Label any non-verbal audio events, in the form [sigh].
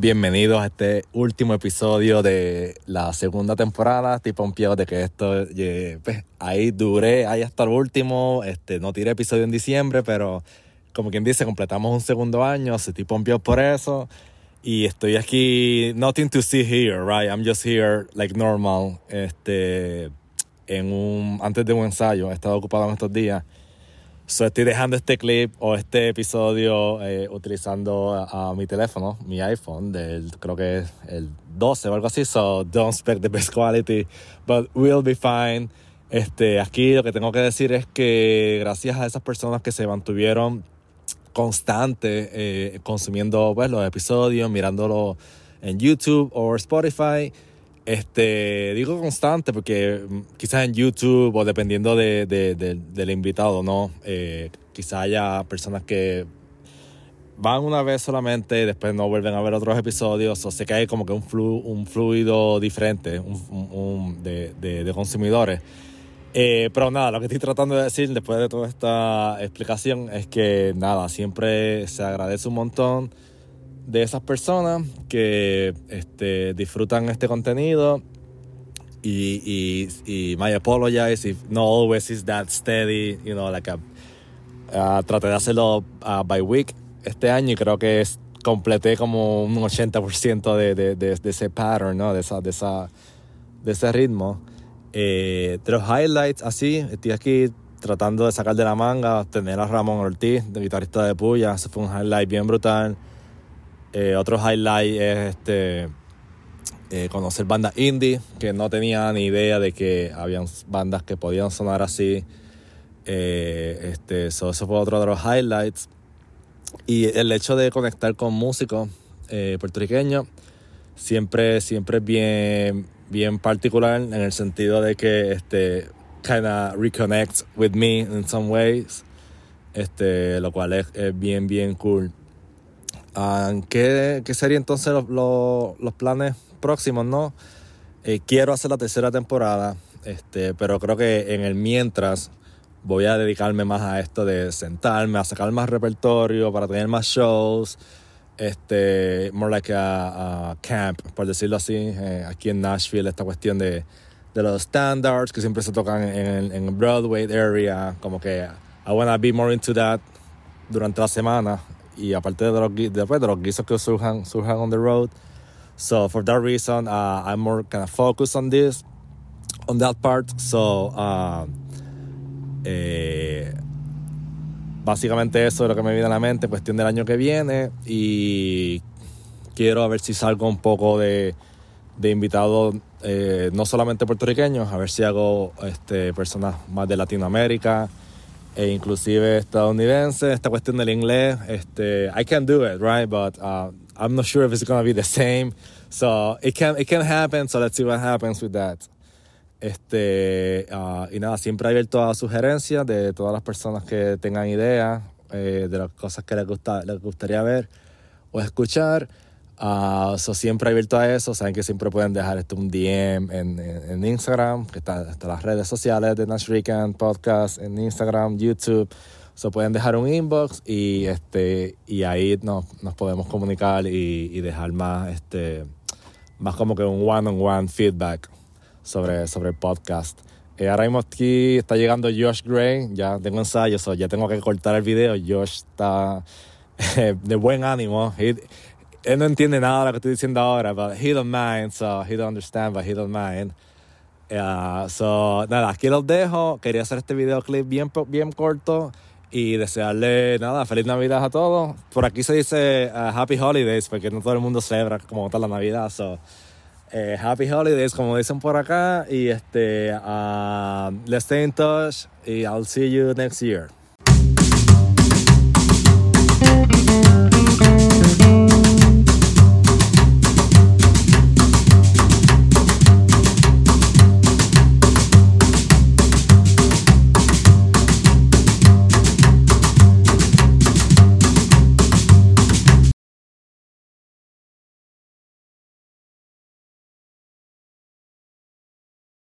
Bienvenidos a este último episodio de la segunda temporada. Estoy pompeado de que esto, pues, ahí duré, ahí hasta el último. Este, no tiré episodio en diciembre, pero como quien dice, completamos un segundo año. Estoy pompeado por eso. Y estoy aquí, nothing to see here, right? I'm just here like normal. Este, en un, antes de un ensayo. He estado ocupado en estos días. So, estoy dejando este clip o este episodio eh, utilizando a, mi teléfono, mi iPhone, del, creo que es el 12 o algo así. So don't expect the best quality, but we'll be fine. Este, aquí lo que tengo que decir es que gracias a esas personas que se mantuvieron constantes eh, consumiendo pues, los episodios, mirándolo en YouTube o Spotify, este, digo constante porque mm, quizás en YouTube o dependiendo de, del invitado, ¿no? Eh, quizás haya personas que van una vez solamente y después no vuelven a ver otros episodios. O que hay como que un, un fluido diferente un, de, de, consumidores. Eh, pero nada, lo que estoy tratando de decir después de toda esta explicación es que nada, siempre se agradece un montón de esas personas que este, disfrutan este contenido y, y, y my apologize if not always is that steady, you know, like a, uh, traté de hacerlo uh, by week este año y creo que es, completé como un 80% de, de, de, ese pattern, ¿no? De, esa, de, esa, de ese ritmo. Eh, de los highlights, así, estoy aquí tratando de sacar de la manga, tener a Ramón Ortiz, de guitarrista de Puya, ese fue un highlight bien brutal. Eh, otro highlight es este, eh, conocer bandas indie, que no tenía ni idea de que habían bandas que podían sonar así. Eh, este, eso fue otro de los highlights. Y el hecho de conectar con músicos puertorriqueños siempre, siempre es bien, bien particular en el sentido de que este, of reconnects with me in some ways. Este, lo cual es bien, bien cool. Ah, ¿qué, ¿Qué serían entonces los, los, planes próximos, no? Eh, quiero hacer la tercera temporada, este, pero creo que en el mientras voy a dedicarme más a esto de sentarme, a sacar más repertorio, para tener más shows, este, more like a, camp, por decirlo así, eh, aquí en Nashville, esta cuestión de, de los standards que siempre se tocan en, en Broadway area, como que I wanna be more into that durante la semana y aparte de los, después de los guisos que surjan, surjan on the road. So for that reason, uh, I'm more kind of focused on this, on that part. So uh, eh, básicamente eso es lo que me viene a la mente, cuestión del año que viene y quiero a ver si salgo un poco de, de invitados eh, no solamente puertorriqueños, a ver si hago este, personas más de Latinoamérica e inclusive estadounidense. Esta cuestión del inglés, este, I can do it, right? But uh, I'm not sure if it's to be the same. So it can, it can happen, so let's see what happens with that. Este, uh, y nada, siempre abierto a sugerencias de todas las personas que tengan ideas eh, de las cosas que les, gusta, les gustaría ver o escuchar. Uh, so siempre abierto a eso. Saben que siempre pueden dejar esto un DM en, en, Instagram, que está, las redes sociales de Nash Podcast, en Instagram, YouTube. So pueden dejar un inbox y este y ahí nos, nos podemos comunicar y, dejar más este más como que un one on one feedback sobre, sobre el podcast. Eh, ahora mismo aquí está llegando Josh Gray, ya tengo ensayo, so ya tengo que cortar el video. Josh está [laughs] de buen ánimo él no entiende nada de lo que estoy diciendo ahora, but he don't mind, so he don't understand, but he don't mind. Uh, so, nada, aquí los dejo. Quería hacer este videoclip bien, bien corto y desearle, nada, feliz Navidad a todos. Por aquí se dice uh, Happy Holidays, porque no todo el mundo celebra como tal la Navidad, so... Eh, happy Holidays, como dicen por acá. Y este, uh, let's stay in touch. Y I'll see you next year.